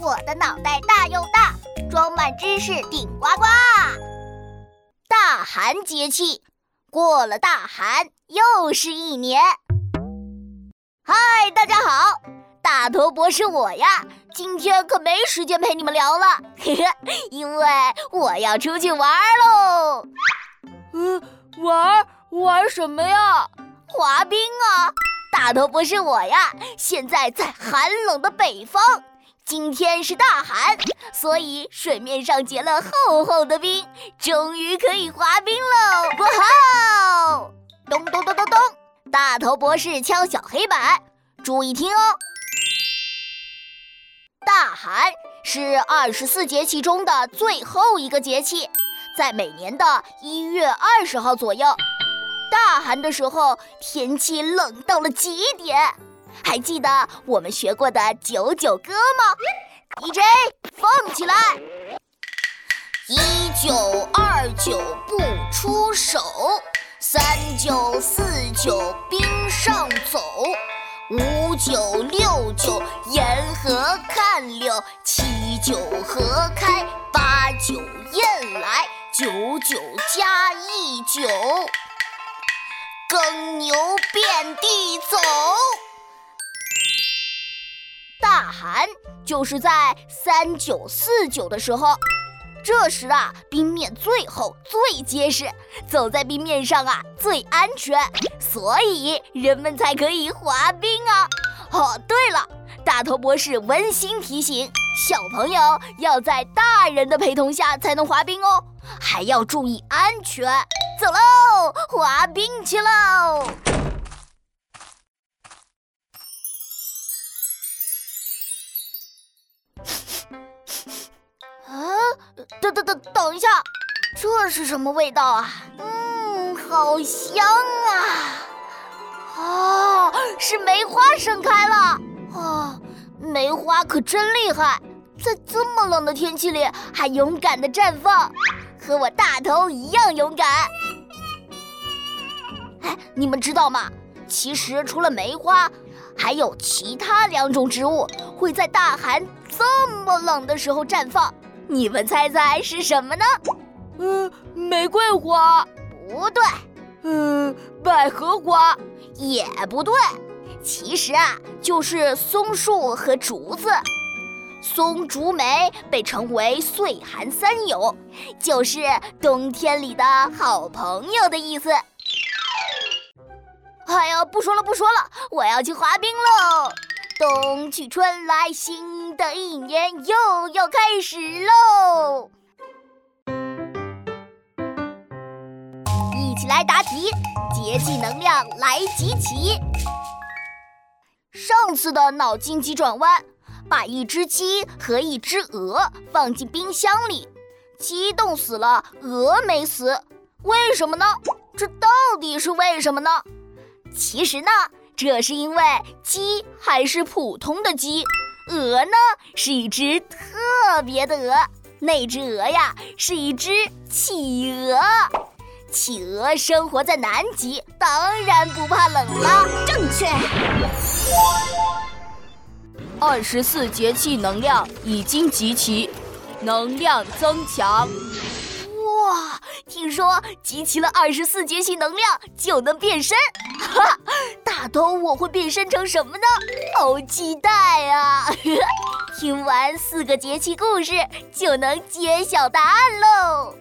我的脑袋大又大，装满知识顶呱呱。大寒节气过了，大寒又是一年。嗨，大家好，大头博士我呀，今天可没时间陪你们聊了，嘿嘿，因为我要出去玩喽。嗯，玩玩什么呀？滑冰啊！大头博士我呀，现在在寒冷的北方。今天是大寒，所以水面上结了厚厚的冰，终于可以滑冰喽！哇哈！咚咚咚咚咚，大头博士敲小黑板，注意听哦。大寒是二十四节气中的最后一个节气，在每年的一月二十号左右。大寒的时候，天气冷到了极点。还记得我们学过的九九歌吗？DJ 放起来，一九二九不出手，三九四九冰上走，五九六九沿河看柳，七九河开，八九雁来，九九加一九，耕牛遍寒就是在三九四九的时候，这时啊，冰面最厚最结实，走在冰面上啊最安全，所以人们才可以滑冰啊。哦，对了，大头博士温馨提醒：小朋友要在大人的陪同下才能滑冰哦，还要注意安全。走喽，滑冰去喽！等一下，这是什么味道啊？嗯，好香啊！哦，是梅花盛开了。哦，梅花可真厉害，在这么冷的天气里还勇敢的绽放，和我大头一样勇敢。哎，你们知道吗？其实除了梅花，还有其他两种植物会在大寒这么冷的时候绽放。你们猜猜是什么呢？嗯，玫瑰花不对。嗯，百合花也不对。其实啊，就是松树和竹子。松竹梅被称为岁寒三友，就是冬天里的好朋友的意思。哎呀，不说了不说了，我要去滑冰喽！冬去春来，新的一年又要开始喽！一起来答题，节气能量来集齐。上次的脑筋急转弯，把一只鸡和一只鹅放进冰箱里，鸡冻死了，鹅没死，为什么呢？这到底是为什么呢？其实呢。这是因为鸡还是普通的鸡，鹅呢是一只特别的鹅。那只鹅呀是一只企鹅，企鹅生活在南极，当然不怕冷了。正确。二十四节气能量已经集齐，能量增强。哇，听说集齐了二十四节气能量就能变身，哈，大头我会变身成什么呢？好期待啊！听完四个节气故事就能揭晓答案喽。